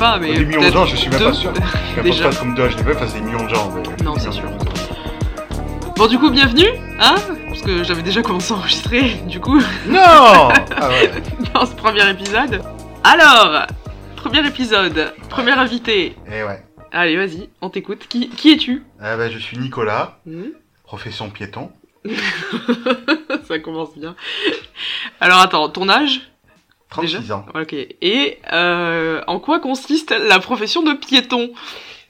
pas, mais. des millions de gens, je suis même deux. pas sûr. Je pas comme 2 HDP, enfin, c'est des millions de gens. mais- Non, c'est sûr. Bon, du coup, bienvenue, hein Parce que j'avais déjà commencé à enregistrer, du coup, Non Ah ouais. dans ce premier épisode. Alors, premier épisode, premier invité. Eh ouais. Allez, vas-y, on t'écoute. Qui, qui es-tu? Eh ben, je suis Nicolas, Hmm? profession piéton. Ça commence bien. Alors, attends, ton âge? 36 ans. Ok. Et euh, en quoi consiste la profession de piéton?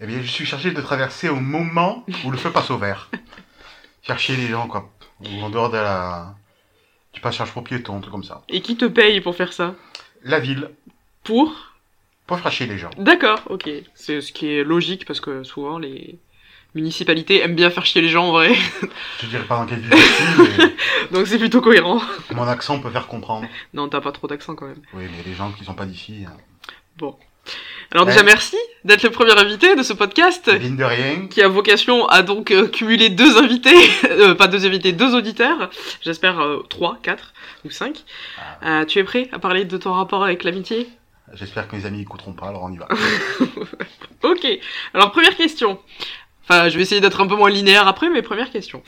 Eh bien, je suis chargé de traverser au moment où le feu passe au vert. Chercher les gens, quoi. Ou en dehors de la... Tu passes charge pour piéton, un truc comme ça. Et qui te paye pour faire ça? La ville, Pour? Pour chercher les gens. D'accord, ok. C'est ce qui est logique parce que souvent les municipalités aiment bien faire chier les gens en vrai. Je dirais pas dans quelle ville Donc c'est plutôt cohérent. mon accent peut faire comprendre. Non, t'as pas trop d'accent quand même. Oui, mais les gens qui sont pas d'ici, hein. Alors déjà Ouais. merci d'être le premier invité de ce podcast mine de rien, qui a vocation à donc euh, cumuler deux invités, euh, pas deux invités, deux auditeurs. J'espère euh, trois, quatre ou cinq. Euh, tu es prêt à parler de ton rapport avec l'amitié? J'espère que mes amis écouteront pas, alors on y va. Ok. Alors première question. Enfin, je vais essayer d'être un peu moins linéaire après, mais première question.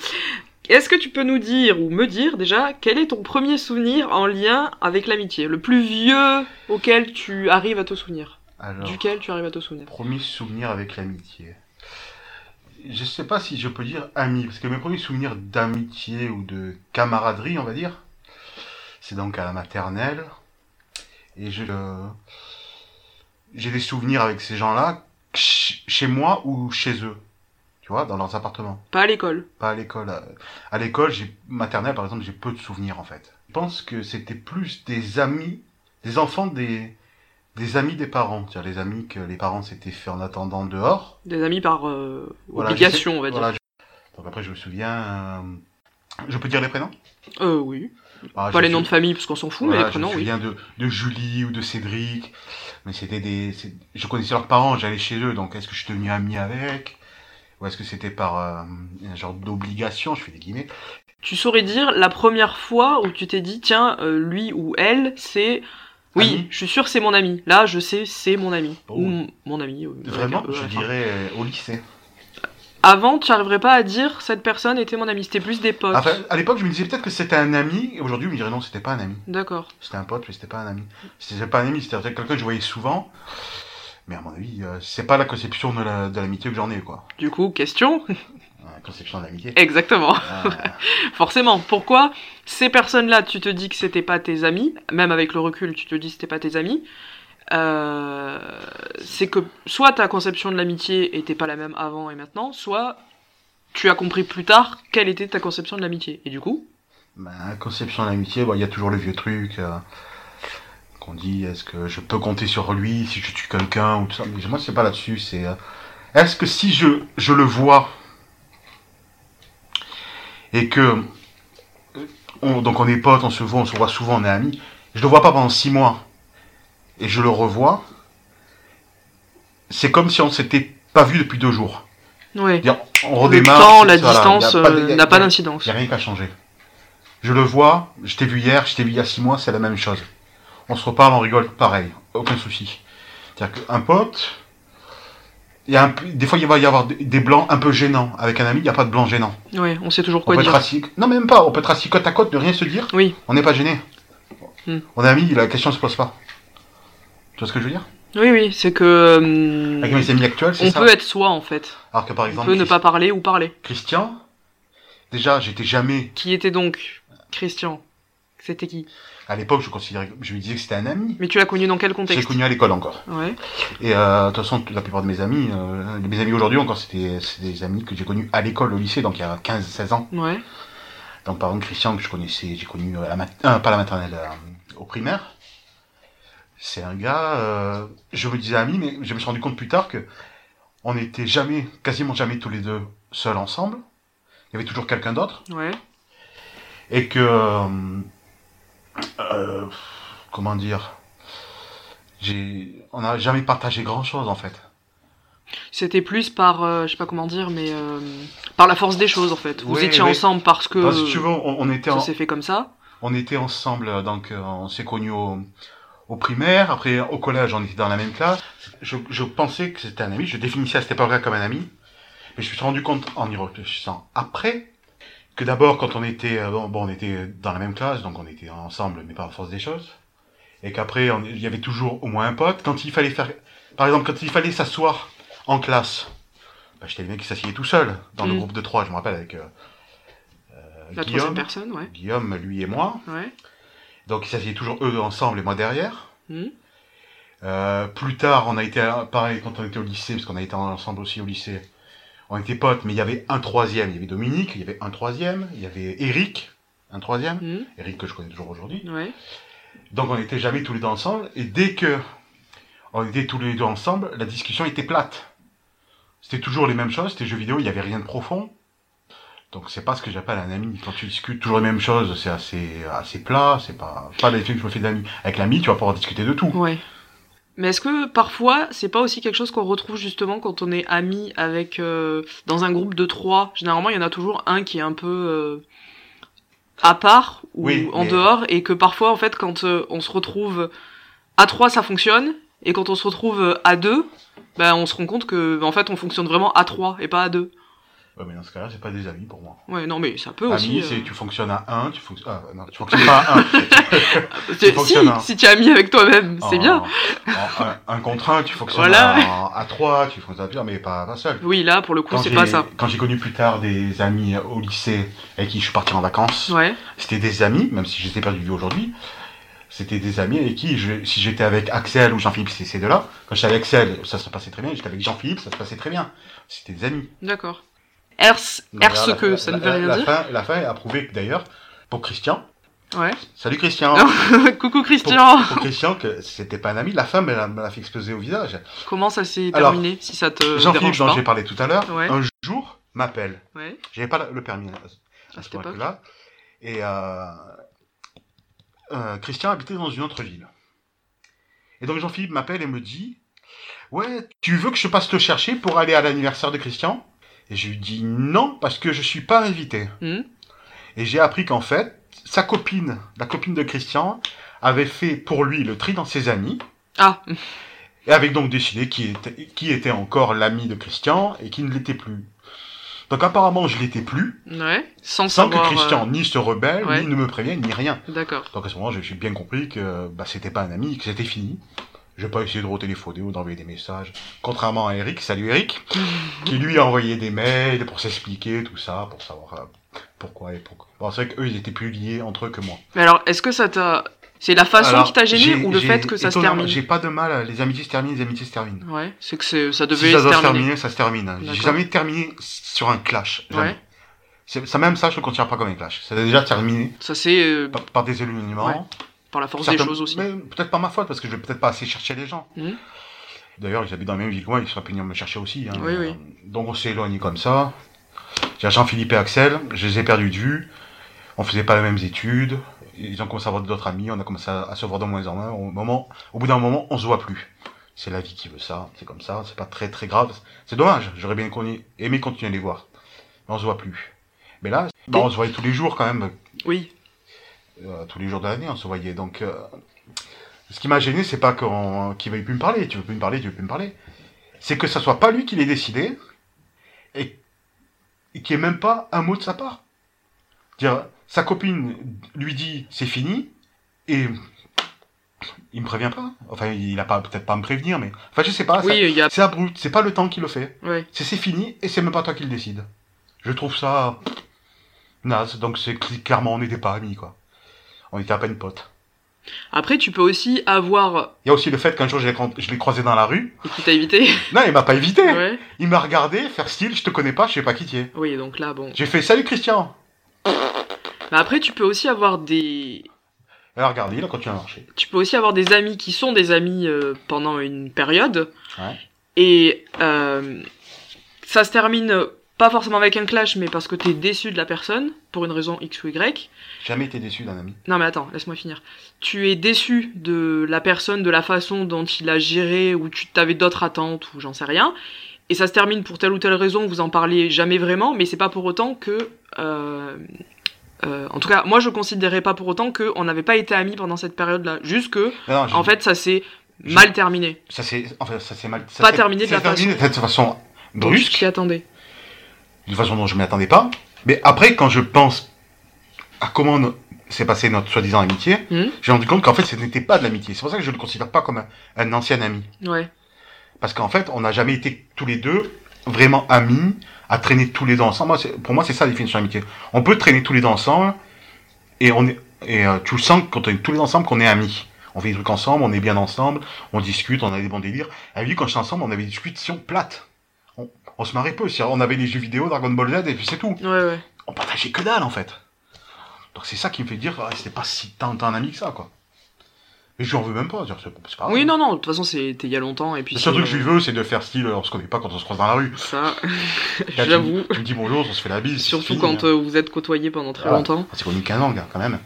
Est-ce que tu peux nous dire ou me dire déjà quel est ton premier souvenir en lien avec l'amitié, le plus vieux auquel tu arrives à te souvenir, Alors, duquel tu arrives à te souvenir? premier souvenir avec l'amitié. Je sais pas si je peux dire ami, parce que mes premiers souvenirs d'amitié ou de camaraderie, on va dire, c'est donc à la maternelle. Et je, j'ai des souvenirs avec ces gens-là, ch- chez moi ou chez eux. Tu vois, dans leurs appartements. Pas à l'école. Pas à l'école. À- l'école, j'ai maternelle, par exemple, j'ai peu de souvenirs en fait. Je pense que c'était plus des amis, des enfants des, des amis des parents. C'est-à-dire les amis que les parents s'étaient fait en attendant dehors. Des amis par euh, Voilà, obligation, on va dire. voilà, je- Donc après, je me souviens. euh, Je peux dire les prénoms? Euh, oui. Ah, Pas les noms de famille, parce qu'on s'en fout, voilà, mais les prénoms, Je me oui. souviens de, de Julie ou de Cédric. Mais c'était des. Je connaissais leurs parents, j'allais chez eux, donc est-ce que je suis devenu ami avec? Ou est-ce que c'était par euh, un genre d'obligation Je fais des guillemets? Tu saurais dire la première fois où tu t'es dit, tiens, euh, lui ou elle, c'est... Oui, Ami? je suis sûr c'est mon ami. Là, je sais, c'est mon ami. Oh. Ou mon ami. euh, Vraiment, E je dirais euh, au lycée. Avant, tu n'arriverais pas à dire cette personne était mon ami. C'était plus des potes. Enfin, à l'époque, je me disais peut-être que c'était un ami, et aujourd'hui, je me dirais non, c'était pas un ami. D'accord. C'était un pote, mais c'était pas un ami. C'était pas un ami, c'était quelqu'un que je voyais souvent. Mais à mon avis, euh, c'est pas la conception de la- de l'amitié que j'en ai, quoi. Du coup, question. La conception de l'amitié. Exactement. Euh, Forcément. Pourquoi ces personnes-là, tu te dis que c'était pas tes amis, même avec le recul, tu te dis que c'était pas tes amis. euh, c'est que soit ta conception de l'amitié était pas la même avant et maintenant, soit tu as compris plus tard quelle était ta conception de l'amitié. Et du coup, ben, conception de l'amitié, bon, il y a toujours le vieux truc euh, qu'on dit est-ce que je peux compter sur lui si je tue quelqu'un ou tout ça. Mais moi, c'est pas là-dessus. C'est euh, est-ce que si je, je le vois et que on- donc on est potes, on se voit, on se voit souvent, on est amis. Je le vois pas pendant six mois et je le revois. C'est comme si on s'était pas vu depuis deux jours. C'est-à-dire, On Le redémarre. temps, la distance euh, n'a pas d'incidence. il n'y a rien qui a changé. Je le vois, je t'ai vu hier, je t'ai vu il y a six mois, c'est la même chose. On se reparle, on rigole, pareil, aucun souci. C'est-à-dire qu'un pote, il y a un des fois il va y avoir des- blancs un peu gênants. Avec un ami, il n'y a pas de blanc gênant. Ouais, on sait toujours On quoi peut être dire. assis, non même pas, on peut être assis côte à côte, ne rien se dire, Oui. on n'est pas gêné. Hmm. On est amis, la question ne se pose pas. Tu vois ce que je veux dire? Oui, oui, c'est que hum, Avec mes amis actuels, c'est on ça. peut être soi en fait. Alors que par On exemple, peut ne pas parler ou parler. Christian, déjà, j'étais jamais Qui était donc Christian? C'était qui? À l'époque, je considérais, je lui disais que c'était un ami. Mais tu l'as connu dans quel J'ai contexte connu à l'école encore. Ouais. Et euh, de toute façon, la plupart de mes amis, euh, mes amis aujourd'hui encore, c'était des amis que j'ai connus à l'école, au lycée, donc il y a 15-16 ans. Ouais. Donc par exemple, Christian, que je connaissais, j'ai connu à la mat- euh, pas la maternelle, euh, au primaire. C'est un gars, euh, je me disais ami, mais je me suis rendu compte plus tard que on n'était jamais, quasiment jamais tous les deux seuls ensemble. Il y avait toujours quelqu'un d'autre. Ouais. Et que, euh, comment dire, j'ai, on n'a jamais partagé grand chose en fait. C'était plus par, euh, je sais pas comment dire, mais euh, par la force des choses en fait. Vous Oui, étiez oui. ensemble parce que Bah, si tu veux, on, on était ça en- s'est fait comme ça. on était ensemble, donc euh, on s'est connus au, au primaire, après au collège, on était dans la même classe. Je, je pensais que c'était un ami, je définissais à cette époque-là comme un ami. Mais je me suis rendu compte en y réfléchissant après que d'abord quand on était euh, bon, bon, on était dans la même classe, donc on était ensemble, mais pas en force des choses. Et qu'après il y avait toujours au moins un pote. Quand il fallait faire, par exemple, quand il fallait s'asseoir en classe, bah, j'étais le mec qui s'asseyait tout seul dans le Mm. groupe de trois. Je me rappelle avec euh, euh, La Guillaume, personne, ouais. Guillaume, lui et moi. Ouais. Donc ils s'asseyaient toujours eux ensemble et moi derrière. Euh, plus tard, on a été pareil quand on était au lycée, parce qu'on a été ensemble aussi au lycée. On était potes, mais il y avait un troisième. Il y avait Dominique, il y avait un troisième, il y avait Eric, un troisième. Mhm. Eric que je connais toujours aujourd'hui. Ouais. Donc on n'était jamais tous les deux ensemble. Et dès que on était tous les deux ensemble, la discussion était plate. C'était toujours les mêmes choses, c'était jeux vidéo, il n'y avait rien de profond. Donc c'est pas ce que j'appelle un ami. Quand tu discutes toujours les mêmes choses, c'est assez, assez plat, c'est pas, pas l'effet que je me fais d'amis. Avec l'ami, tu vas pouvoir discuter de tout. Ouais. Mais est-ce que parfois, c'est pas aussi quelque chose qu'on retrouve justement quand on est ami avec euh, dans un groupe de trois? Généralement, il y en a toujours un qui est un peu euh, à part ou Oui, en mais- dehors, et que parfois, en fait, quand euh, on se retrouve à trois, ça fonctionne, et quand on se retrouve à deux, ben on se rend compte que en fait, on fonctionne vraiment à trois et pas à deux. Ouais, mais dans ce cas-là, c'est pas des amis pour moi. Ouais, non, mais ça peut aussi. Ami, euh, c'est tu fonctionnes à 1, tu fonctionnes. Ah, non, tu fonctionnes pas à 1. c'est- si, si tu es ami avec toi-même, c'est bien. un, un contre 1, tu fonctionnes Voilà. à, à 3, tu fonctionnes à plusieurs, mais pas, pas seul. Oui, là, pour le coup, c'est j'ai- pas ça. Quand j'ai connu plus tard des amis au lycée avec qui je suis parti en vacances, Ouais. c'était des amis, même si de vue aujourd'hui, c'était des amis avec qui, je, si j'étais avec Axel ou Jean-Philippe, c'est ces deux-là, quand j'étais avec Axel, ça se passait très bien, j'étais avec Jean-Philippe, ça se passait très bien. C'était des amis. D'accord. Ers voilà, que, la- ça la- ne veut rien la dire. Fin, la fin a prouvé que d'ailleurs, pour Christian, Ouais. salut Christian, Coucou Christian. pour Christian, que c'était pas un ami, la femme, elle a- me l'a fait exploser au visage. Comment ça s'est Alors, terminé si ça te Jean-Philippe, dont j'ai parlé tout à l'heure, Ouais. un jour m'appelle. Ouais. J'avais pas le permis à, À ce moment-là. Et euh, euh, Christian habitait dans une autre ville. Et donc Jean-Philippe m'appelle et me dit Ouais, tu veux que je passe te chercher pour aller à l'anniversaire de Christian? Et je lui dis non, parce que je suis pas invité. Hmm. Et j'ai appris qu'en fait, sa copine, la copine de Christian, avait fait pour lui le tri dans ses amis. Ah, Et avait donc décidé qui était, qui était encore l'ami de Christian et qui ne l'était plus. Donc apparemment, je l'étais plus, ouais. Sans, sans que Christian ni se rebelle, ouais. ni ne me prévienne, ni rien. euh, D'accord. Donc à ce moment, j'ai j'ai bien compris que bah, c'était pas un ami, que c'était fini. Je vais pas essayer de retéléphoner ou d'envoyer des messages. Contrairement à Eric, salut Eric, qui lui a envoyé des mails pour s'expliquer tout ça, pour savoir euh, pourquoi et pourquoi. Bon, c'est vrai qu'eux, ils étaient plus liés entre eux que moi. Mais alors, est-ce que ça t'a. C'est la façon Alors, qui t'a gêné j'ai- ou le j'ai- fait que ça se termine J'ai pas de mal, les amitiés se terminent, les amitiés se terminent. Ouais, c'est que ça devait si ça se doit se terminer. terminer, ça se termine. J'ai D'accord. jamais terminé sur un clash. Jamais. Ouais. Ça même ça, je ne considère pas comme un clash. Ça a déjà terminé Ça c'est euh, par, par des éloignements. Ouais. Par la force des choses aussi. Peut-être pas ma faute, parce que je vais peut-être pas assez chercher les gens. Mhm. D'ailleurs, j'habite dans la même ville que moi, ils seraient venus me chercher aussi. hein. Oui, oui. Donc on s'est éloigné comme ça. J'ai Jean-Philippe et Axel, je les ai perdus de vue. On faisait pas les mêmes études. Ils ont commencé à avoir d'autres amis, on a commencé à, se voir de moins en moins. Au, moment, au bout d'un moment, on se voit plus. C'est la vie qui veut ça, c'est comme ça, c'est pas très très grave. C'est dommage, j'aurais bien aimé continuer à les voir. Mais on se voit plus. Mais là, bah, on se voyait tous les jours quand même, Oui. Euh, tous les jours de l'année, on se voyait. Donc, euh, ce qui m'a gêné, c'est pas qu'on- qu'il veuille plus me parler. Tu veux plus me parler, tu veux plus me parler. C'est que ça soit pas lui qui l'ait décidé et, et qu'il n'y ait même pas un mot de sa part. Dire, sa copine lui dit c'est fini et il me prévient pas. Enfin, il a pas peut-être pas à me prévenir, mais enfin, je sais pas. Oui, a. C'est abrupt. C'est pas le temps qui le fait. C'est c'est fini et c'est même pas toi qui le décide. Je trouve ça naze. Donc c'est cl- clairement on n'était pas amis quoi. On était à peine potes. Après, tu peux aussi avoir. Il y a aussi le fait qu'un jour je l'ai croisé dans la rue. Et qui t'a évité. Non, il m'a pas évité. ouais. Il m'a regardé faire style, je te connais pas, je sais pas qui tu es. Oui, donc là, bon. J'ai fait salut Christian. Mais après, tu peux aussi avoir des. Elle a regardé, il a continué à marcher. Tu peux aussi avoir des amis qui sont des amis euh, pendant une période. Ouais. Et euh, ça se termine pas forcément avec un clash, mais parce que t'es déçu de la personne, pour une raison X ou Y. Jamais été déçu d'un ami. Non mais attends, laisse-moi finir. Tu es déçu de la personne, de la façon dont il a géré, ou tu t'avais d'autres attentes, ou j'en sais rien. Et ça se termine pour telle ou telle raison, vous en parlez jamais vraiment, mais c'est pas pour autant que euh, euh, en tout cas, moi je considérais pas pour autant qu'on n'avait pas été amis pendant cette période-là. Juste que, Non, je- en fait, ça s'est mal terminé. ça c'est, enfin, ça mal. ça Pas s'est- terminé de la s'est terminé de cette façon brusque. je t'y attendais. D'une façon dont je m'y attendais pas. Mais après, quand je pense à comment no- s'est passée notre soi-disant amitié, Mhm. j'ai rendu compte qu'en fait, ce n'était pas de l'amitié. C'est pour ça que je ne le considère pas comme un, un ancien ami. Ouais. Parce qu'en fait, on n'a jamais été tous les deux vraiment amis, à traîner tous les deux ensemble. Pour moi, c'est ça la définition d'amitié. On peut traîner tous les deux ensemble, et, on est, et euh, tu le sens quand on est tous les deux ensemble qu'on est amis. On fait des trucs ensemble, on est bien ensemble, on discute, on a des bons délires. Avec lui, quand j'étais ensemble, on avait des discussions plates. On, se marrait peu. On avait les jeux vidéo, Dragon Ball Z, et puis c'est tout Ouais, ouais. on partageait que dalle en fait. Donc c'est ça qui me fait dire, ah, c'était pas si tant un ami que ça quoi. Mais je lui en veux même pas, c'est c'est pas grave. Oui, non, non, de toute façon, c'était il y a longtemps. Et puis Le seul c'est, truc que je lui veux, c'est de faire style, on se connaît pas quand on se croise dans la rue. Ça, j'avoue. Tu, me dis bonjour, on se fait la bise. Surtout c'est quand hein. euh, vous êtes côtoyés pendant très Voilà. longtemps. C'est connu 15 ans, gars, quand même.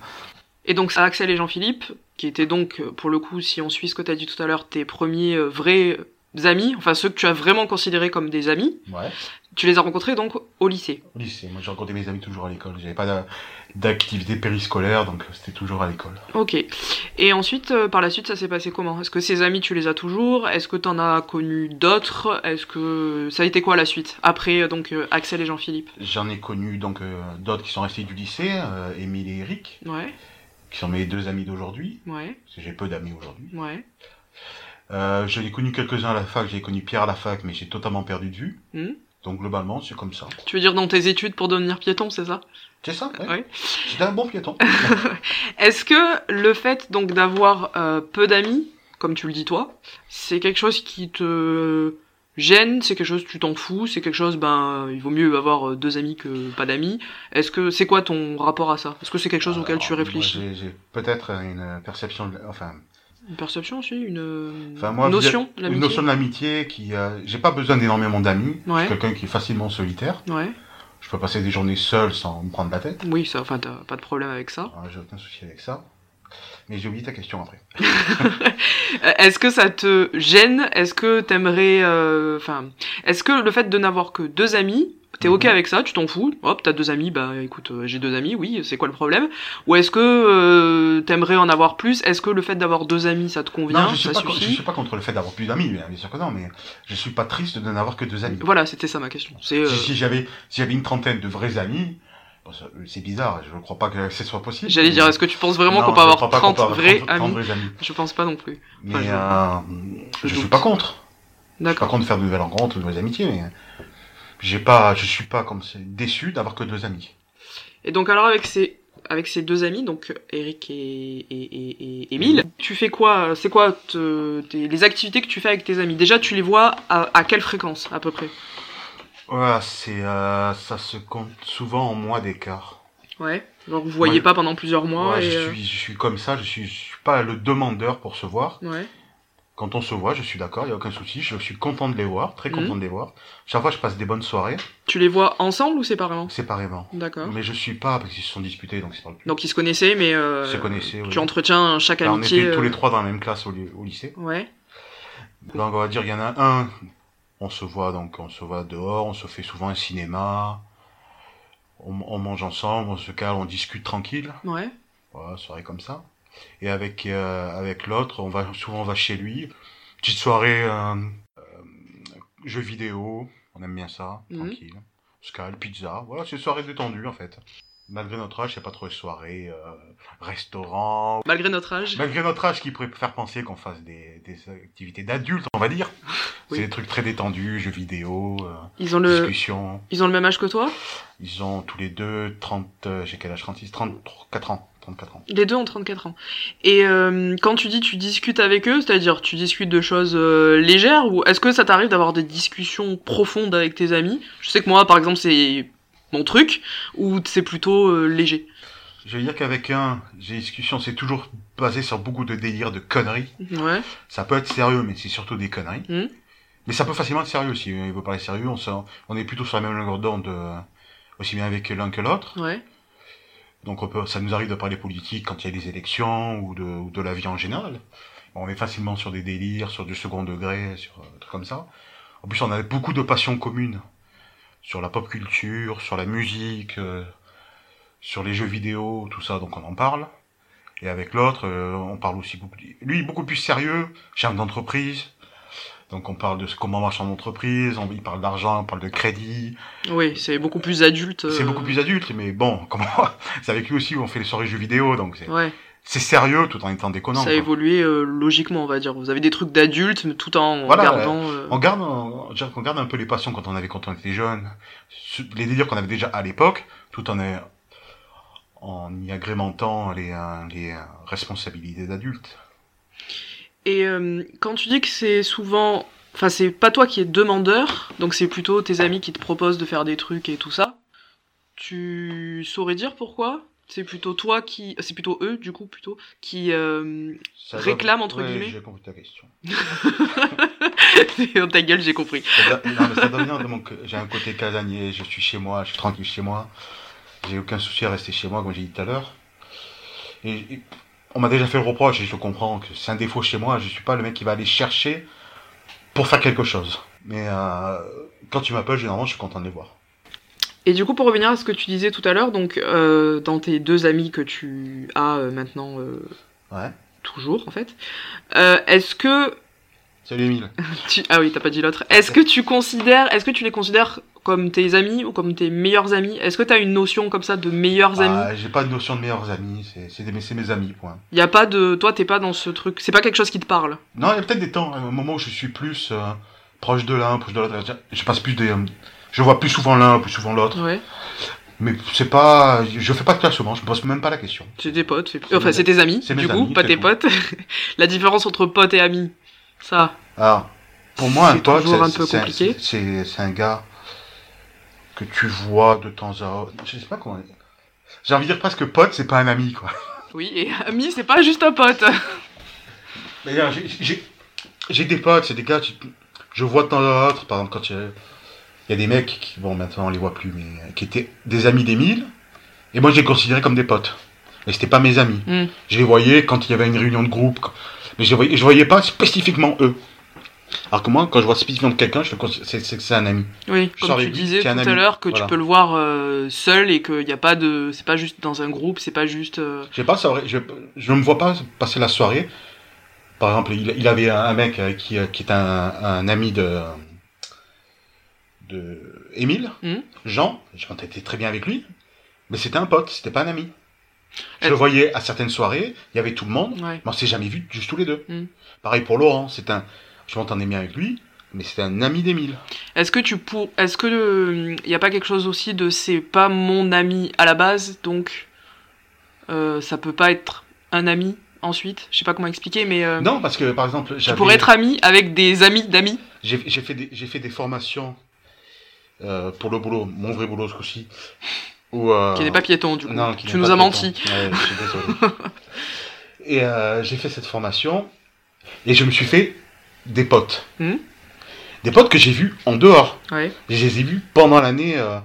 Et donc, Axel et Jean-Philippe, qui étaient donc, euh, pour le coup, si on suit ce que tu as dit tout à l'heure, tes premiers euh, vrais amis, enfin ceux que tu as vraiment considérés comme des amis, Ouais. tu les as rencontrés donc au lycée. Au lycée, moi j'ai rencontré mes amis toujours à l'école. J'avais pas d'a- d'activité périscolaire, donc c'était toujours à l'école. Ok. Et ensuite, euh, par la suite, ça s'est passé comment? Est-ce que ces amis, tu les as toujours? Est-ce que tu en as connu d'autres? Est-ce que ça a été quoi la suite? Après, euh, donc, euh, Axel et Jean-Philippe J'en ai connu donc euh, d'autres qui sont restés du lycée, euh, Émile et Eric, Ouais, qui sont mes deux amis d'aujourd'hui, ouais, parce que j'ai peu d'amis aujourd'hui. ouais. Euh, je l'ai connu quelques-uns à la fac, j'ai connu Pierre à la fac, mais j'ai totalement perdu de vue. Hmm. Donc globalement, c'est comme ça. Tu veux dire dans tes études pour devenir piéton, c'est ça? C'est ça, ouais. Ouais. J'étais un bon piéton. Est-ce que le fait donc d'avoir euh, peu d'amis, comme tu le dis toi, c'est quelque chose qui te gêne, c'est quelque chose tu t'en fous, c'est quelque chose ben il vaut mieux avoir euh, deux amis que pas d'amis? Est-ce que c'est quoi ton rapport à ça? Est-ce que c'est quelque chose auquel tu réfléchis? j'ai peut-être une perception, de- enfin, Une perception aussi, une enfin moi, notion de une notion de l'amitié qui, euh, j'ai pas besoin d'énormément d'amis. Je suis quelqu'un qui est facilement solitaire. Ouais. Je peux passer des journées seul sans me prendre la tête. Oui, ça enfin t'as pas de problème avec ça. J'ai aucun souci avec ça. Mais j'ai oublié ta question après. Est-ce que ça te gêne? Est-ce que t'aimerais euh, enfin est-ce que le fait de n'avoir que deux amis T'es ok Mhm. avec ça, tu t'en fous. Hop, t'as deux amis, bah écoute, euh, j'ai deux amis, oui, c'est quoi le problème? Ou est-ce que euh, t'aimerais en avoir plus? Est-ce que le fait d'avoir deux amis, ça te convient? Non, je suis, Ça pas, je suis pas contre le fait d'avoir plus d'amis, bien bien sûr que non, mais je suis pas triste de n'avoir que deux amis. Voilà, c'était ça ma question. C'est euh, Si, si j'avais si j'avais une trentaine de vrais amis, bon, ça- c'est bizarre, je ne crois pas que ce soit possible. J'allais dire, est-ce que tu penses vraiment Non, qu'on peut avoir crois pas qu'on 30 peut avoir vrais 30 30 amis? vrais amis. Je pense pas non plus. Mais je- je je, suis pas contre. Je suis pas D'accord. contre de faire de nouvelles rencontres, de nouvelles amitiés, mais j'ai pas, je suis pas comme c'est déçu d'avoir que deux amis. Et donc alors avec ces avec ces deux amis, donc Eric et, et, Émile, tu fais quoi C'est quoi te- tes- les activités que tu fais avec tes amis? Déjà, tu les vois à, à quelle fréquence à peu près? Ouais, c'est, euh, ça se compte souvent en mois d'écart. Ouais. Genre vous voyez Ouais. pas pendant plusieurs mois Ouais, et je euh, suis, je suis comme ça, je suis, je suis pas le demandeur pour se voir. ouais. Quand on se voit, je suis d'accord, il y a aucun souci, je suis content de les voir, très content Mhm. de les voir. Chaque fois, je passe des bonnes soirées, Tu les vois ensemble ou séparément? Séparément. D'accord. Mais je suis pas, parce qu'ils se sont disputés, donc c'est pas le plus. Donc ils se connaissaient, mais euh, Ils se connaissaient, oui. tu entretiens chaque Enfin, on était tous euh, les trois dans la même classe au, ly- au lycée. Ouais. Donc on va dire, il y en a un, on se voit donc, on se voit dehors, on se fait souvent un cinéma, on, on mange ensemble, on se calme, on discute tranquille, Ouais. voilà, soirée comme ça. Et avec euh, avec l'autre, on va souvent on va chez lui, petite soirée euh, euh, jeux vidéo, on aime bien ça, Mhm. tranquille, calme, pizza, voilà, c'est une soirée détendue en fait. Malgré notre âge, c'est pas trop les soirées, euh, restaurant, Malgré notre âge. Malgré notre âge qui pourrait faire penser qu'on fasse des, des activités d'adultes, on va dire. Oui. C'est des trucs très détendus, jeux vidéo, Ils ont le discussions. ils ont le même âge que toi? Ils ont tous les deux 30, euh, j'ai quel âge? 36, 34 ans. 34 ans. Les deux ont 34 ans. Et euh, quand tu dis tu discutes avec eux, c'est-à-dire tu discutes de choses euh, légères ou est-ce que ça t'arrive d'avoir des discussions profondes avec tes amis? Je sais que moi, par exemple, c'est mon truc ou c'est plutôt euh, léger. Je veux dire qu'avec un, j'ai discussion, c'est toujours basé sur beaucoup de délires, de conneries. Ouais. Ça peut être sérieux, mais c'est surtout des conneries. Mhm. Mais ça peut facilement être sérieux aussi. Il veut parler sérieux, on, on est plutôt sur la même longueur d'onde, aussi bien avec l'un que l'autre. Ouais. Donc ça nous arrive de parler politique quand il y a des élections ou de, ou de la vie en général. On est facilement sur des délires, sur du second degré, sur euh, des trucs comme ça. En plus, on a beaucoup de passions communes sur la pop culture, sur la musique, euh, sur les jeux vidéo, tout ça, donc on en parle. Et avec l'autre, euh, on parle aussi beaucoup. Lui, beaucoup plus sérieux, chef d'entreprise. Donc on parle de comment marche en entreprise, on, il parle d'argent, on parle de crédit. Oui, c'est beaucoup plus adulte. C'est euh, beaucoup plus adulte, mais bon, comment c'est avec lui aussi où on fait les soirées jeux vidéo, donc c'est Ouais, c'est sérieux tout en étant déconnant. ça a quoi. évolué euh, logiquement, on va dire. Vous avez des trucs d'adulte, mais tout en Voilà, gardant. euh, On garde, on, garde un peu les passions quand on avait quand on était jeune, les délires qu'on avait déjà à l'époque, tout en en y agrémentant les, euh, les responsabilités d'adultes. Et euh, quand tu dis que c'est souvent. Enfin, c'est pas toi qui es demandeur, donc c'est plutôt tes amis qui te proposent de faire des trucs et tout ça. Tu saurais dire pourquoi? C'est plutôt toi qui. C'est plutôt eux, du coup, plutôt, qui. euh, Ça Réclame, entre ouais, guillemets? J'ai compris ta question. Dans ta gueule, j'ai compris. Ça doit- non, mais ça doit venir de mon co- J'ai un côté casanier, je suis chez moi, je suis tranquille chez moi. J'ai aucun souci à rester chez moi, comme j'ai dit tout à l'heure. Et, et on m'a déjà fait le reproche, et je comprends que c'est un défaut chez moi, je suis pas le mec qui va aller chercher pour faire quelque chose. Mais euh, quand tu m'appelles, généralement, je suis content de les voir. Et du coup, pour revenir à ce que tu disais tout à l'heure, donc euh, dans tes deux amis que tu as euh, maintenant, Ouais. toujours en fait, est-ce que Salut Emile. tu... ah oui, t'as pas dit l'autre. Est-ce que tu considères, est-ce que tu les considères comme tes amis ou comme tes meilleurs amis? Est-ce que t'as une notion comme ça de meilleurs amis? Ah, j'ai pas de notion de meilleurs amis, c'est mes amis, point. Y a pas de, toi, t'es pas dans ce truc. C'est pas quelque chose qui te parle? Non, il y a peut-être des temps, un moment où je suis plus euh, proche de l'un, proche de l'autre. Je passe plus des. euh, je vois plus souvent l'un, plus souvent l'autre. Ouais. Mais c'est pas. Je fais pas de classement, je me pose même pas la question. C'est tes potes. Enfin, c'est tes amis. Du coup, amis, pas tes potes. La différence entre potes et amis, ça. Alors, pour moi, un C'est pote, c'est- peu c'est compliqué. c'est c'est un gars que tu vois de temps à autre. Je sais pas comment. J'ai envie de dire presque pote, c'est pas un ami, quoi. Oui, et ami, c'est pas juste un pote. D'ailleurs, j'ai- des potes, c'est des gars, tu- je vois de temps à autre, par exemple, quand il y a, il y a des mecs qui, bon, maintenant on les voit plus, mais qui étaient des amis d'Emile, et moi je les considérais comme des potes. Mais c'était pas mes amis. Hmm. Je les voyais quand il y avait une réunion de groupe, mais je les voyais, je voyais pas spécifiquement eux. Alors que moi, quand je vois spécifiquement quelqu'un, je c'est que c'est un ami. Oui, Je comme tu disais tout à l'heure, que Voilà. tu peux le voir euh, seul et qu'il n'y a pas de. C'est pas juste dans un groupe, c'est pas juste. euh, Je sais pas, ça aurait- je, ne me vois pas passer la soirée. Par exemple, il, il avait un, un mec euh, qui, qui est un, un ami de, de Émile, Mhm. Jean. Très bien avec lui, mais c'était un pote, c'était pas un ami. Je le voyais à certaines soirées, il y avait tout le monde, Ouais. mais on s'est jamais vu juste tous les deux. Mhm. Pareil pour Laurent, c'est un, je m'entendais bien avec lui, mais c'était un ami d'Émile. Est-ce que tu pour... Est-ce que il n'y a pas quelque chose aussi de c'est pas mon ami à la base, donc euh, ça peut pas être un ami ensuite? Je sais pas comment expliquer, mais euh, Non, parce que par exemple, tu pourrais être ami avec des amis d'amis? J'ai j'ai fait, des- j'ai fait des formations euh, pour le boulot, mon vrai boulot ce coup-ci. Euh, Qui n'est pas piéton, du coup. Non, tu nous as menti. Ouais, je suis désolé. et euh, j'ai fait cette formation et je me suis fait des potes. Mhm. Des potes que j'ai vus en dehors. Ouais. Je les ai vus pendant l'année euh,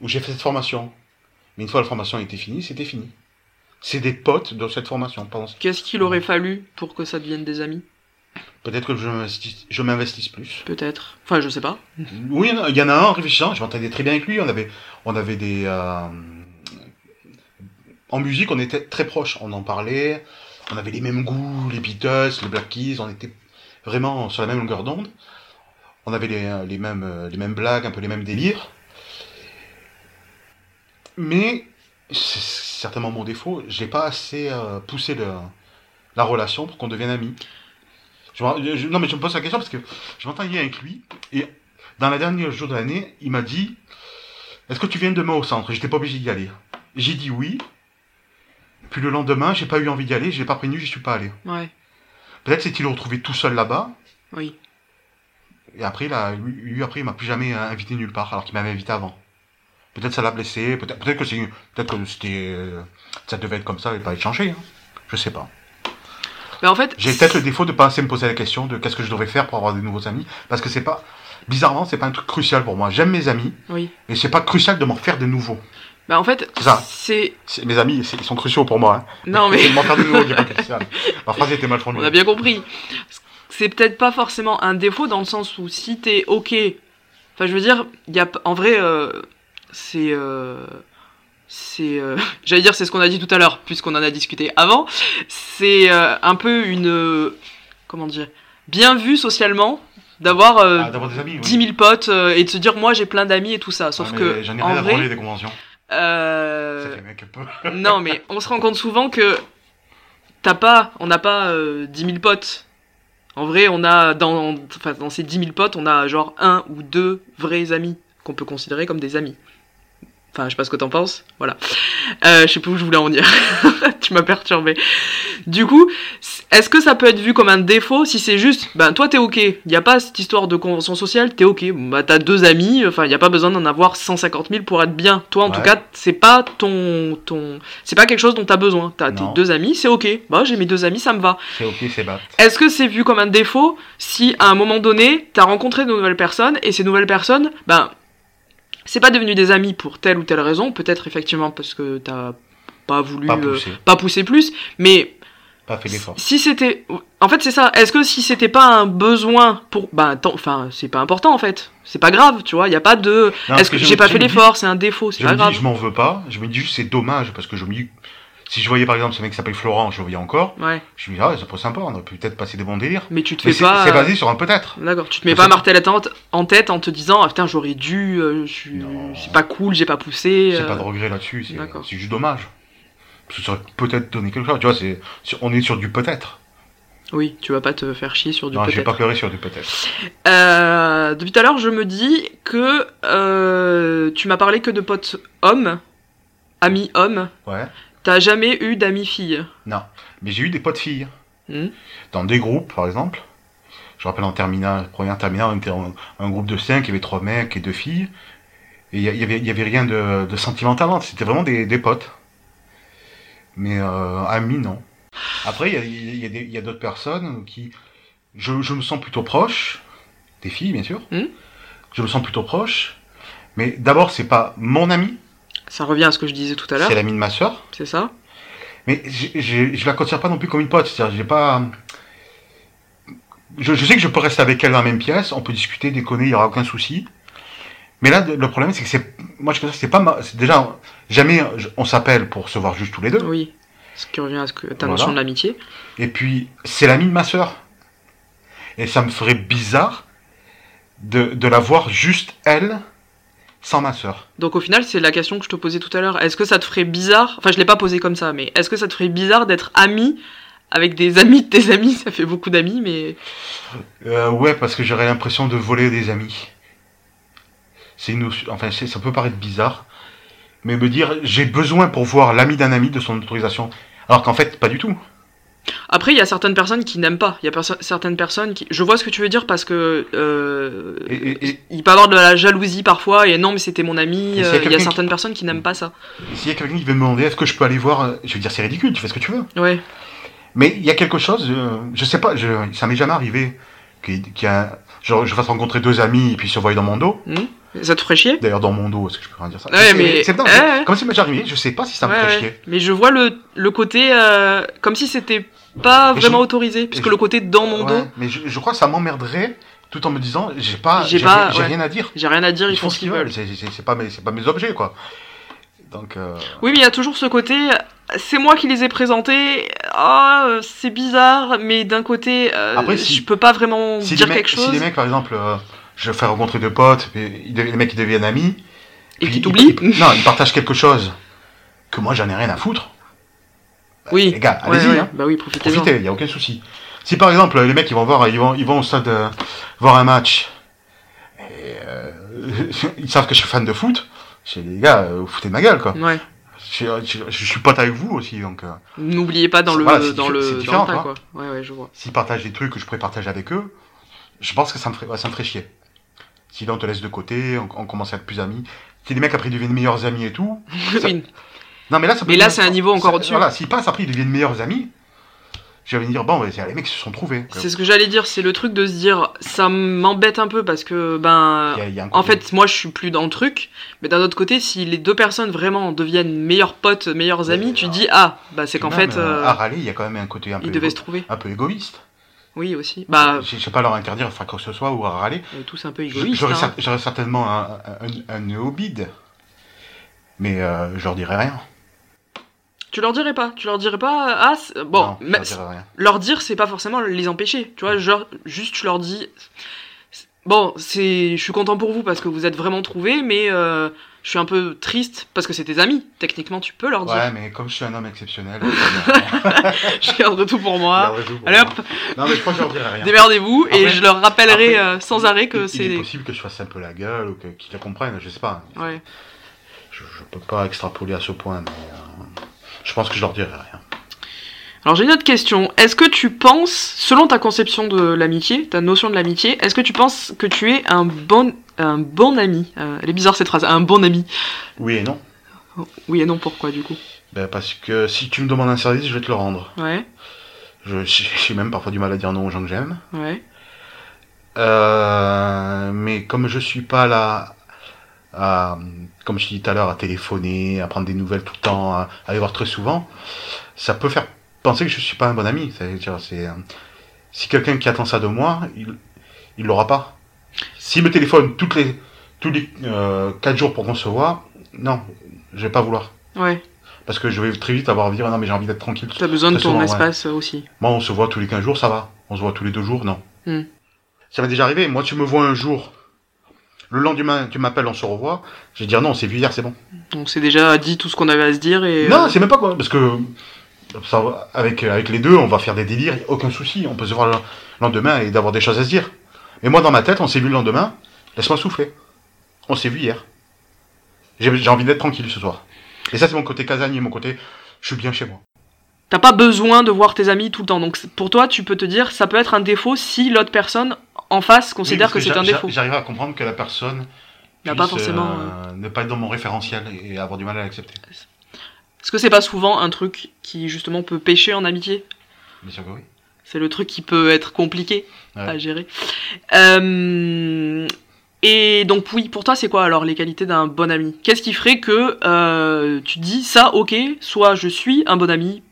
où j'ai fait cette formation. Mais une fois la formation était finie, c'était fini. C'est des potes de cette formation. Qu'est-ce qu'il aurait fallu pour que ça devienne des amis? Peut-être que je m'investisse- plus. Peut-être. Enfin, je sais pas. Oui, il y en a- un en réfléchissant, je m'entendais très bien avec lui. On avait, on avait des. euh, En musique, on était très proches. On en parlait. On avait les mêmes goûts, les Beatles, les Black Keys. On était vraiment sur la même longueur d'onde. On avait les, les, mêmes, les mêmes blagues, un peu les mêmes délires. Mais, c'est certainement mon défaut, j'ai pas assez euh, poussé le- la relation pour qu'on devienne amis. Je me- je- non, mais je me pose la question parce que je m'entendais avec lui et dans la dernière jour de l'année, il m'a dit Est-ce que tu viens demain au centre? J'étais pas obligé d'y aller. J'ai dit oui. Puis le lendemain, j'ai pas eu envie d'y aller, je l'ai pas prévenu, j'y suis pas allé. Ouais. Peut-être s'est-il retrouvé tout seul là-bas, Oui. et après, là, lui, après, il m'a plus jamais euh, invité nulle part, alors qu'il m'avait invité avant. Peut-être ça l'a blessé, peut-être peut que c'est, peut-être que c'était, euh, ça devait être comme ça et pas être changé. hein. Je sais pas. Mais en fait. J'ai peut-être le défaut de pas assez me poser la question de qu'est-ce que je devrais faire pour avoir des nouveaux amis, parce que c'est pas, bizarrement, c'est pas un truc crucial pour moi. J'aime mes amis, Oui. mais c'est pas crucial de m'en faire de nouveaux. Bah en fait, C'est Mes amis, ils sont cruciaux pour moi. Hein. Non mais. C'est de m'en faire de nouveaux pas crucial. Ma phrase était mal On formulée. a bien compris. C'est peut-être pas forcément un défaut dans le sens où si t'es ok. Enfin, je veux dire, y a, en vrai, euh, c'est. euh, c'est, euh, j'allais dire c'est ce qu'on a dit tout à l'heure, puisqu'on en a discuté avant, c'est euh, un peu une, euh, comment dire, bien vu socialement d'avoir euh, Ah, d'avoir des amis, oui. 10 000 potes et de se dire moi j'ai plein d'amis et tout ça. Sauf Ah, que J'en ai en rien à vrai, des conventions. Ça fait mec un peu. non mais on se rend compte souvent que t'as pas, on n'a pas euh, 10 000 potes. En vrai, on a dans, enfin, dans ces 10 000 potes, on a genre un ou deux vrais amis qu'on peut considérer comme des amis. Enfin, je sais pas ce que t'en penses. Voilà. Euh, je sais plus où je voulais en venir. tu m'as perturbé. Du coup, est-ce que ça peut être vu comme un défaut si c'est juste, ben toi t'es ok, il n'y a pas cette histoire de convention sociale, t'es ok, bah t'as deux amis, enfin il n'y a pas besoin d'en avoir 150 000 pour être bien. Toi en tout cas, c'est pas ton, ton, c'est pas quelque chose dont t'as besoin. T'as tes deux amis, c'est ok. Bah j'ai mes deux amis, ça me va. C'est ok, c'est bat. Est-ce que c'est vu comme un défaut si à un moment donné, t'as rencontré de nouvelles personnes et ces nouvelles personnes, ben, c'est pas devenu des amis pour telle ou telle raison, peut-être effectivement parce que t'as pas voulu Pas euh, pas pousser plus, mais pas fait l'effort. si c'était, en fait c'est ça. Est-ce que si c'était pas un besoin pour, ben, tant- enfin c'est pas important en fait, c'est pas grave, tu vois, il y a pas de, est-ce que j'ai pas fait l'effort, c'est un défaut, c'est pas me grave. dis, je m'en veux pas. Je me dis juste, c'est dommage parce que je me dis, si je voyais par exemple ce mec qui s'appelle Florent, je le voyais encore, Ouais, je me dis, ah, c'est pas sympa, on aurait peut-être passer des bons délires. mais tu te Mais fais c'est pas. c'est basé sur un peut-être. D'accord, tu te mets Je pas marteler la tête en tête en te disant ah putain j'aurais dû, euh, je c'est pas cool, j'ai pas poussé. J'ai euh, pas de regret là-dessus, c'est c'est juste dommage. Parce que ça aurait peut-être donné quelque chose, tu vois, c'est, on est sur du peut-être. Oui, tu vas pas te faire chier sur du Non, j'ai peut-être. pas pleuré sur du peut-être. Euh, depuis tout à l'heure, je me dis que euh, tu m'as parlé que de potes hommes, amis hommes. Ouais. T'as jamais eu d'amis filles. Non. Mais j'ai eu des potes filles. Hmm. Dans des groupes, par exemple. Je rappelle en terminale, première terminale, on était en- un groupe de cinq, il y avait trois mecs et deux filles. Et il y, a- il y avait, y avait rien de, de sentimental, hein. c'était vraiment des, des potes. Mais euh, amis, non. Après, il y a, d'autres personnes qui. Je, je me sens plutôt proche, des filles, bien sûr. Hmm. Je me sens plutôt proche. Mais d'abord, c'est pas mon ami, Ça revient à ce que je disais tout à l'heure, c'est l'ami de ma soeur. c'est ça Mais je la considère pas non plus comme une pote. C'est-à-dire, j'ai pas. Je, je sais que je peux rester avec elle dans la même pièce, on peut discuter, déconner, il y aura aucun souci. Mais là, le problème, c'est que c'est. Moi, je considère que c'est pas. ma- c'est Déjà, jamais on s'appelle pour se voir juste tous les deux. Oui. Ce qui revient à ce que ta Voilà. notion de l'amitié. Et puis, c'est l'ami de ma soeur. Et ça me ferait bizarre de, de la voir juste elle, sans ma soeur. Donc au final, c'est la question que je te posais tout à l'heure. Est-ce que ça te ferait bizarre Enfin, je l'ai pas posé comme ça, mais est-ce que ça te ferait bizarre d'être ami avec des amis de tes amis? Ça fait beaucoup d'amis, mais Euh, ouais, parce que j'aurais l'impression de voler des amis. C'est une enfin, ça peut paraître bizarre, mais me dire j'ai besoin pour voir l'ami d'un ami de son autorisation, alors qu'en fait pas du tout. Après, il y a certaines personnes qui n'aiment pas. Il y a perso- certaines personnes qui. Je vois ce que tu veux dire parce que. euh, Et, et- et Il peut y avoir de la jalousie parfois, et non, mais c'était mon ami. Y euh, Il y a certaines personnes qui n'aiment pas ça. s'il y a quelqu'un qui veut me demander est-ce que je peux aller voir, euh, je vais dire c'est ridicule, tu fais ce que tu veux. Ouais. Mais il y a quelque chose, euh, je sais pas, je, ça m'est jamais arrivé qu'il y a, genre, je fasse rencontrer deux amis et puis se voient dans mon dos. Hmm ça te ferait chier D'ailleurs dans mon dos, est-ce que je peux rien dire ça? Ouais, mais- c'est- non, ouais. Comme c'est déjà arrivé, je sais pas si ça me Ouais, ferait chier. Mais je vois le, le côté. euh, comme si c'était pas Et vraiment je- autorisé. Puisque je- le côté dans mon dos, mais je, je crois que ça m'emmerderait tout en me disant j'ai pas, J'ai ouais. rien à dire. j'ai rien à dire, ils, font ce qu'ils veulent. C'est- c'est pas mes, c'est pas mes objets quoi. Donc euh, Oui, mais il y a toujours ce côté. C'est moi qui les ai présentés. Ah, euh, c'est bizarre, mais d'un côté, euh, Après, si- je peux pas vraiment si dire mecs, quelque chose. si les mecs par exemple, euh, je fais rencontrer deux potes, les mecs ils deviennent amis, Et puis qui t'oublient Non, ils partagent quelque chose que moi j'en ai rien à foutre. Bah, Oui. Les gars, Ouais, allez-y, ouais. hein, Bah oui, profitez-en. profitez, il y a aucun souci. Si par exemple les mecs ils vont voir, ils vont, ils vont au stade euh, voir un match, et ils savent que je suis fan de foot, je dis les gars, vous foutez de ma gueule quoi. Ouais. Je, je- je suis pote avec vous aussi, donc euh, N'oubliez pas dans le, Voilà, c'est dans le, dans le tas, quoi. quoi. Ouais, ouais, je vois. s'ils partagent des trucs que je pourrais partager avec eux, je pense que ça me ferait, ça me ferait chier. Si là on te laisse de côté, on, on commence à être plus amis. Si les mecs après ils deviennent meilleurs amis et tout. Ça- Oui. Non mais là ça peut Mais là, c'est un niveau encore au-dessus. Voilà, s'ils passent après ils deviennent meilleurs amis, je vais dire bon, les mecs se sont trouvés. C'est ce que j'allais dire, c'est le truc de se dire, ça m'embête un peu parce que, ben, Il y a- il y a un en fait, moi je suis plus dans le truc, mais d'un autre côté, si les deux personnes vraiment deviennent meilleurs potes, meilleurs amis, tu dis, ah, bah c'est qu'en fait, euh, euh, à râler, il y a quand même un côté un peu, ils devaient se trouver. un peu égoïste. Oui, aussi. Bah, Je je sais pas leur interdire de quoi que ce soit ou à râler. tous un peu égoïstes. J'aurais hein. j'aurais certainement un, un, un néobide. Mais euh, je leur dirai rien. Tu leur dirais pas, tu leur dirais pas, ah, c'est- bon, Non, mais leur dirai rien. leur dire, c'est pas forcément les empêcher, tu vois, genre, juste tu leur dis, bon, c'est, je suis content pour vous parce que vous êtes vraiment trouvés, mais euh, je suis un peu triste parce que c'est tes amis, techniquement tu peux leur dire, Ouais, mais comme je suis un homme exceptionnel, je garde tout pour moi, tout pour allez moi. hop, Non, mais je crois que je leur dirai rien. démerdez-vous, et Après- je leur rappellerai Après, euh, sans arrêt que il- Il est c'est... possible que je fasse un peu la gueule ou que- qu'ils la comprennent, je sais pas. Ouais. Je, je peux pas extrapoler à ce point, mais euh, je pense que je leur dirai rien. Alors j'ai une autre question. Est-ce que tu penses, selon ta conception de l'amitié, ta notion de l'amitié, est-ce que tu penses que tu es un bon, un bon ami? Euh, Elle est bizarre cette phrase, un bon ami. Oui et non. Oui et non, pourquoi du coup? Ben, parce que si tu me demandes un service, je vais te le rendre. Ouais, Je- J'ai même parfois du mal à dire non aux gens que j'aime. ouais, Euh, mais comme je suis pas là, à, comme je dis tout à l'heure, à téléphoner, à prendre des nouvelles tout le temps, à, à les voir très souvent, ça peut faire penser que je suis pas un bon ami. C'est, euh, si quelqu'un qui attend ça de moi, il, il l'aura pas. S'il me téléphone toutes les, tous les euh, 4 jours pour qu'on se voit, non, je vais pas vouloir. ouais. Parce que je vais très vite avoir envie non mais j'ai envie d'être tranquille. T'as besoin de ton souvent, espace euh, aussi. Moi, on se voit tous les 15 jours, ça va. On se voit tous les deux jours, non. Hmm. Ça m'est déjà arrivé. Moi, tu me vois un jour. Le lendemain, tu m'appelles, on se revoit. Je vais dire non, c'est vu hier, c'est bon. On s'est déjà dit tout ce qu'on avait à se dire et... Non, euh, c'est même pas quoi. Parce que ça, avec, avec les deux, on va faire des délires, aucun souci. On peut se voir le lendemain et d'avoir des choses à se dire. Mais moi, dans ma tête, on s'est vu le lendemain. Laisse-moi souffler. On s'est vu hier. J'ai j'ai envie d'être tranquille ce soir. Et ça, c'est mon côté casanier, mon côté. Je suis bien chez moi. T'as pas besoin de voir tes amis tout le temps. Donc pour toi, tu peux te dire, ça peut être un défaut si l'autre personne en face considère Oui, que c'est un défaut. J'arrive à comprendre que la personne pas puisse, forcément, euh, ne pas être dans mon référentiel et avoir du mal à l'accepter. Est-ce que c'est pas souvent un truc qui justement peut pêcher en amitié? Bien sûr que oui. C'est le truc qui peut être compliqué Ouais. à gérer. Euh, et donc oui, pour toi, c'est quoi alors les qualités d'un bon ami? Qu'est-ce qui ferait que euh, tu dis ça, ok, soit je suis un bon ami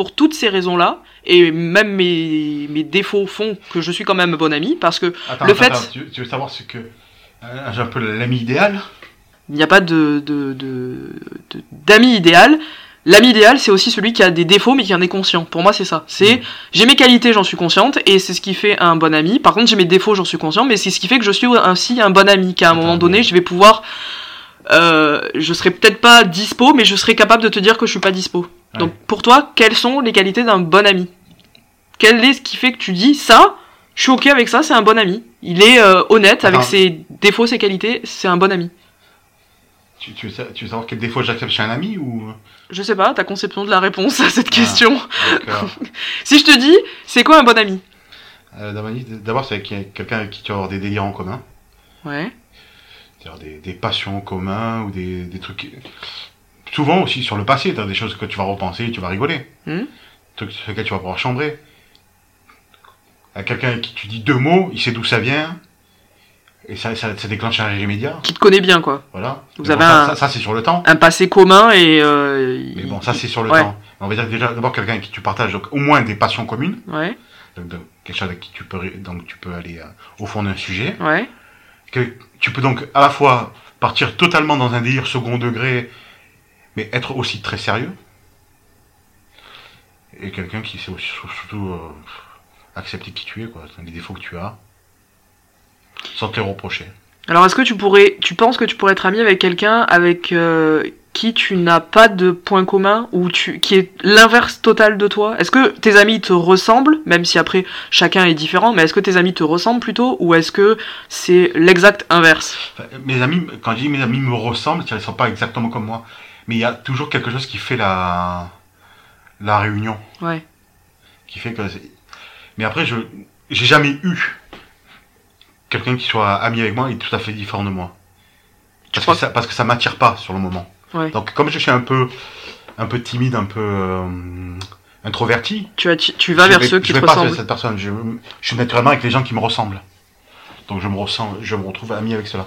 pour toutes ces raisons-là, et même mes, mes défauts font que je suis quand même bon ami, parce que Attends, Le fait- attends, tu, tu veux savoir ce que euh, j'ai un peu l'ami idéal il n'y a pas de de- d'ami idéal. L'ami idéal, c'est aussi celui qui a des défauts mais qui en est conscient. Pour moi, c'est ça. C'est Mm. j'ai mes qualités, j'en suis consciente, et c'est ce qui fait un bon ami. Par contre, j'ai mes défauts, j'en suis conscient, mais c'est ce qui fait que je suis ainsi un bon ami. Qu'à un Attends, moment donné, mais- je vais pouvoir, euh, je serai peut-être pas dispo, mais je serai capable de te dire que je suis pas dispo. Ouais. Donc, pour toi, quelles sont les qualités d'un bon ami? Quel est ce qui fait que tu dis ça Je suis ok avec ça, c'est un bon ami? Il est euh, honnête avec ses défauts, ses qualités, c'est un bon ami? tu, tu veux, sa- tu veux savoir quel défaut j'accepte chez un ami ou? Je sais pas, ta conception de la réponse à cette Ah. question. Si je te dis, c'est quoi un bon ami? Euh, d'abord, c'est avec quelqu'un avec qui tu vas avoir des délires en commun, Ouais. c'est-à-dire des, des passions en commun ou des, des trucs. Souvent aussi sur le passé, tu as des choses que tu vas repenser tu vas rigoler. Des trucs sur lesquels tu vas pouvoir chambrer. À quelqu'un qui tu dis deux mots, il sait d'où ça vient. Et ça, ça, ça déclenche un rire immédiat. Qui te connaît bien, quoi. Voilà. Vous Mais avez ça, un- ça, ça, c'est sur le temps. Un passé commun et. euh, Mais bon, ça c'est sur le Ouais. temps. On va dire déjà d'abord quelqu'un qui tu partages donc, au moins des passions communes, Ouais, donc, donc, quelque chose avec qui tu peux donc tu peux aller euh, au fond d'un sujet. ouais. Que tu peux donc à la fois partir totalement dans un délire second degré, mais être aussi très sérieux. Et quelqu'un qui sait aussi surtout euh, accepter qui tu es, quoi, les défauts que tu as, sans te les reprocher. Alors, est-ce que tu pourrais. Tu penses que tu pourrais être ami avec quelqu'un avec euh, qui tu n'as pas de point commun ou tu, qui est l'inverse total de toi? Est-ce que tes amis te ressemblent, même si après chacun est différent, mais est-ce que tes amis te ressemblent plutôt ou est-ce que c'est l'exact inverse? Mes amis, quand je dis mes amis me ressemblent, ils ne sont pas exactement comme moi. Mais il y a toujours quelque chose qui fait la, la réunion. Ouais. Qui fait que. Mais après, je j'ai jamais eu quelqu'un qui soit ami avec moi et tout à fait différent de moi. Parce que, ça, parce que ça m'attire pas sur le moment. Ouais. Donc, comme je suis un peu, un peu timide, un peu euh, introverti, Tu, atti- tu vas je vers vais- ceux qui je te vais pas vers ressemblent. cette personne. Je, je suis naturellement avec les gens qui me ressemblent. Donc je me ressens, je me retrouve ami avec cela.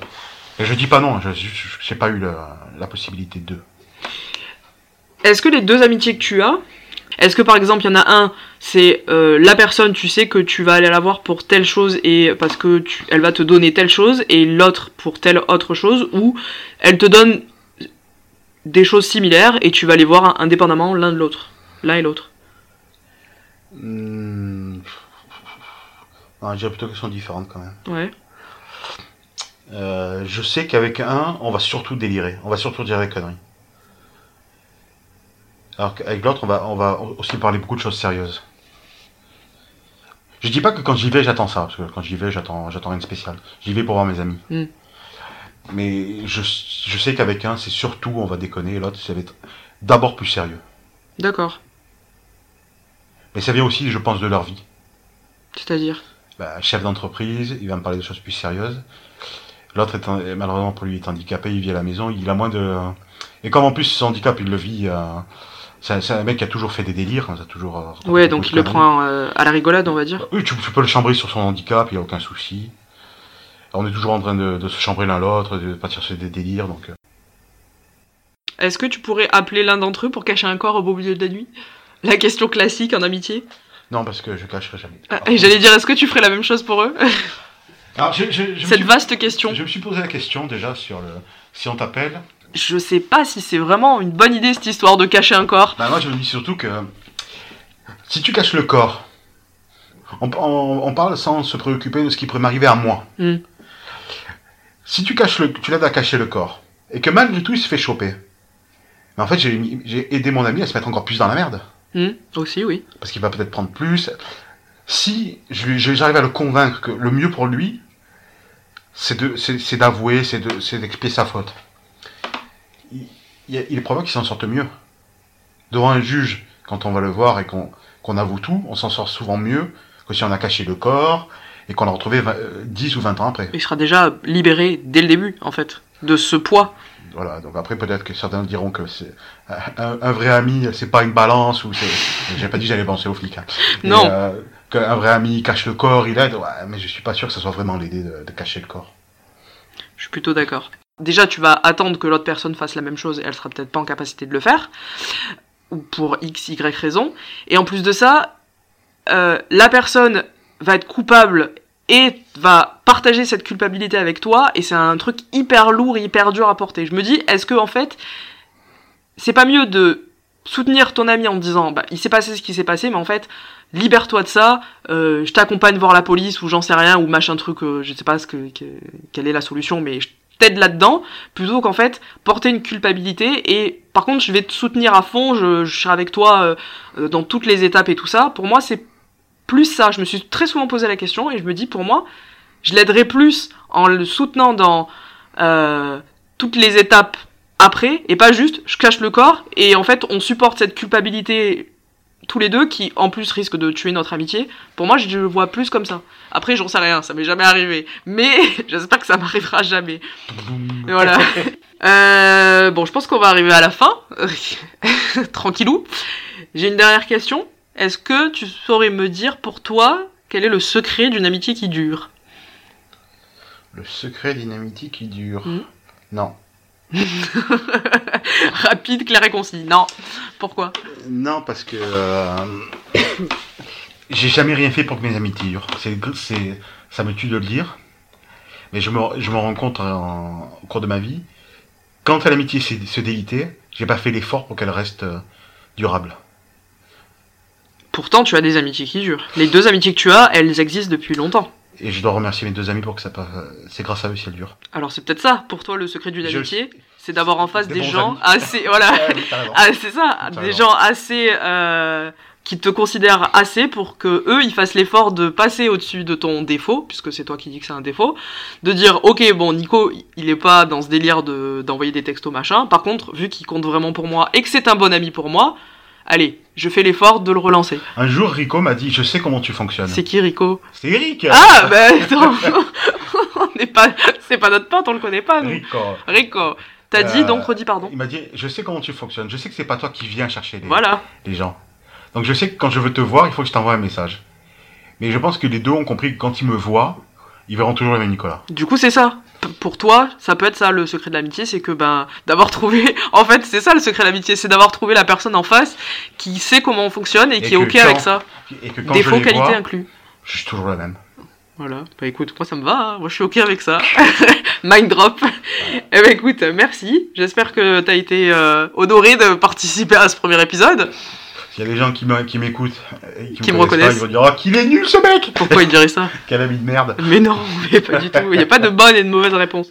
Et je dis pas non, je n'ai pas eu la, la possibilité de. Est-ce que les deux amitiés que tu as, est-ce que par exemple il y en a un, c'est euh, la personne, tu sais que tu vas aller la voir pour telle chose et parce que tu, elle va te donner telle chose, et l'autre pour telle autre chose, ou elle te donne des choses similaires et tu vas les voir indépendamment l'un de l'autre, l'un et l'autre? Non, je dirais plutôt qu'elles sont différentes quand même. Ouais. Euh, je sais qu'avec un, on va surtout délirer. On va surtout dire des conneries. Alors qu'avec l'autre, on va, on va aussi parler beaucoup de choses sérieuses. Je dis pas que quand j'y vais, j'attends ça. Parce que quand j'y vais, j'attends, j'attends rien de spécial. J'y vais pour voir mes amis. Mm. Mais je, je sais qu'avec un, c'est surtout on va déconner. Et l'autre, ça va être d'abord plus sérieux. D'accord. Mais ça vient aussi, je pense, de leur vie. C'est-à-dire? Bah, chef d'entreprise, il va me parler de choses plus sérieuses. L'autre, est malheureusement pour lui, est handicapé, il vit à la maison, il a moins de... Et comme en plus son handicap, il le vit... euh, C'est un- mec qui a toujours fait des délires, hein, ça a toujours... euh, Ouais, donc il le prend euh, à la rigolade, on va dire. Oui, tu, tu peux le chambrer sur son handicap, il n'y a aucun souci. On est toujours en train de, de se chambrer l'un l'autre, de partir sur des délires, donc... euh, Est-ce que tu pourrais appeler l'un d'entre eux pour cacher un corps au beau milieu de la nuit? La question classique en amitié? Non, parce que je cacherai jamais. Ah, et j'allais dire, est-ce que tu ferais la même chose pour eux? Alors, je, je- je me Cette suis- vaste question. Je me suis posé la question déjà sur le... Si on t'appelle... Je sais pas si c'est vraiment une bonne idée cette histoire de cacher un corps. Bah moi je me dis surtout que si tu caches le corps, on, on- on parle sans se préoccuper de ce qui pourrait m'arriver à moi. Hmm. Si tu caches le, tu l'aides à cacher le corps et que malgré tout il se fait choper, mais en fait j'ai aidé mon ami à se mettre encore plus dans la merde Hmm, aussi, oui. parce qu'il va peut-être prendre plus. Si j'arrive à le convaincre que le mieux pour lui, c'est de, d'avouer, c'est de, d'expier sa faute. Il, est probable qu'il s'en sorte mieux. Devant un juge, quand on va le voir et qu'on, avoue tout, on s'en sort souvent mieux que si on a caché le corps et qu'on l'a retrouvé 20, euh, 10 ou 20 ans après. Il sera déjà libéré dès le début, en fait, de ce poids. Voilà, donc après peut-être que certains diront que c'est un, un vrai ami, c'est pas une balance ou c'est. J'ai pas dit j'allais balancer aux flics. hein. Non. euh, Qu'un vrai ami cache le corps, il aide, ouais, mais je suis pas sûr que ce soit vraiment l'idée de, de cacher le corps. Je suis plutôt d'accord. Déjà, tu vas attendre que l'autre personne fasse la même chose et elle sera peut-être pas en capacité de le faire. Ou pour X, Y raison. Et en plus de ça, euh, la personne va être coupable et va partager cette culpabilité avec toi. Et c'est un truc hyper lourd hyper dur à porter. Je me dis, est-ce que en fait, c'est pas mieux de soutenir ton ami en te disant, bah, il s'est passé ce qui s'est passé, mais en fait, libère-toi de ça, euh, je t'accompagne voir la police ou j'en sais rien, ou machin truc, euh, je sais pas ce que- quelle est la solution, mais je t'aide là-dedans, plutôt qu'en fait porter une culpabilité et par contre je vais te soutenir à fond, je, je serai avec toi euh, euh, dans toutes les étapes et tout ça. Pour moi c'est plus ça, je me suis très souvent posé la question et je me dis pour moi je l'aiderai plus en le soutenant dans euh, toutes les étapes après et pas juste je cache le corps et en fait on supporte cette culpabilité tous les deux qui en plus risque de tuer notre amitié. Pour moi je le vois plus comme ça. Après j'en sais rien, ça m'est jamais arrivé, mais j'espère que ça m'arrivera jamais. Et voilà. Euh, bon, je pense qu'on va arriver à la fin. Tranquillou. J'ai une dernière question. Est-ce que tu saurais me dire pour toi quel est le secret d'une amitié qui dure? Le secret d'une amitié qui dure? Mhm. Non. Rapide, clair et concis. Non. Pourquoi? Non, parce que. euh, J'ai jamais rien fait pour que mes amitiés durent. C'est, ça me tue de le dire. Mais je me, je me rends compte en- au cours de ma vie. Quand l'amitié s'est- se délitait, j'ai pas fait l'effort pour qu'elle reste euh, durable. Pourtant, tu as des amitiés qui durent. Les deux amitiés que tu as, elles existent depuis longtemps. Et je dois remercier mes deux amis pour que ça passe. C'est grâce à eux si elle dure. Alors c'est peut-être ça, pour toi, le secret d'une amitié, c'est d'avoir en face Des gens amis. assez... Voilà. Ouais. Ah, c'est ça, des gens assez euh, qui te considèrent assez pour que eux ils fassent l'effort de passer au-dessus de ton défaut, puisque c'est toi qui dis que c'est un défaut, de dire ok bon Nico il est pas dans ce délire de d'envoyer des textos machin. Par contre vu qu'il compte vraiment pour moi et que c'est un bon ami pour moi, allez je fais l'effort de le relancer. Un jour, Rico m'a dit Je sais comment tu fonctionnes. C'est qui Rico? C'est Eric Ah bah attends, pas, c'est pas notre pote, on le connaît pas nous. Rico. Rico, t'as Euh, dit donc redis pardon. Il m'a dit Je sais comment tu fonctionnes. Je sais que c'est pas toi qui viens chercher les, Voilà. les gens. Donc je sais que quand je veux te voir, il faut que je t'envoie un message. Mais je pense que les deux ont compris que quand ils me voient, ils verront toujours le même Nicolas. Du coup, c'est ça. P- pour toi, ça peut être ça le secret de l'amitié, c'est que ben d'avoir trouvé. En fait, c'est ça le secret de l'amitié, c'est d'avoir trouvé la personne en face qui sait comment on fonctionne et, Et qui est ok quand- avec ça. Et que quand Défaut, je les qualité vois, inclus. je suis toujours le même. Voilà, bah écoute, moi ça me va, hein. moi je suis ok avec ça. Mind drop. Eh ben écoute, merci. J'espère que t'as été euh, honoré de participer à ce premier épisode. S'il y a des gens qui m'écoutent et qui, Qui me me connaissent pas, reconnaissent. ils vont dire Oh, qu'il est nul ce mec Pourquoi il dirait ça? Quel ami de merde Mais non, mais pas du tout. Il n'y a pas de bonne et de mauvaise réponse.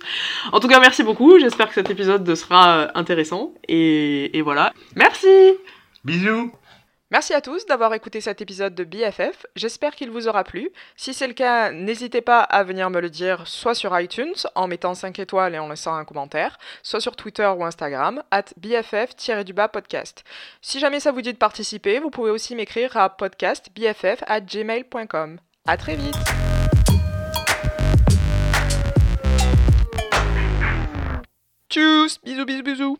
En tout cas, merci beaucoup. J'espère que cet épisode sera euh, intéressant. Et, et voilà. Merci Bisous Merci à tous d'avoir écouté cet épisode de BFF. J'espère qu'il vous aura plu. Si c'est le cas, n'hésitez pas à venir me le dire soit sur iTunes en mettant 5 étoiles et en laissant un commentaire, soit sur Twitter ou Instagram, at BFF-du-bas podcast. Si jamais ça vous dit de participer, vous pouvez aussi m'écrire à podcastbff at gmail.com. À très vite Tchuss Bisous bisous bisous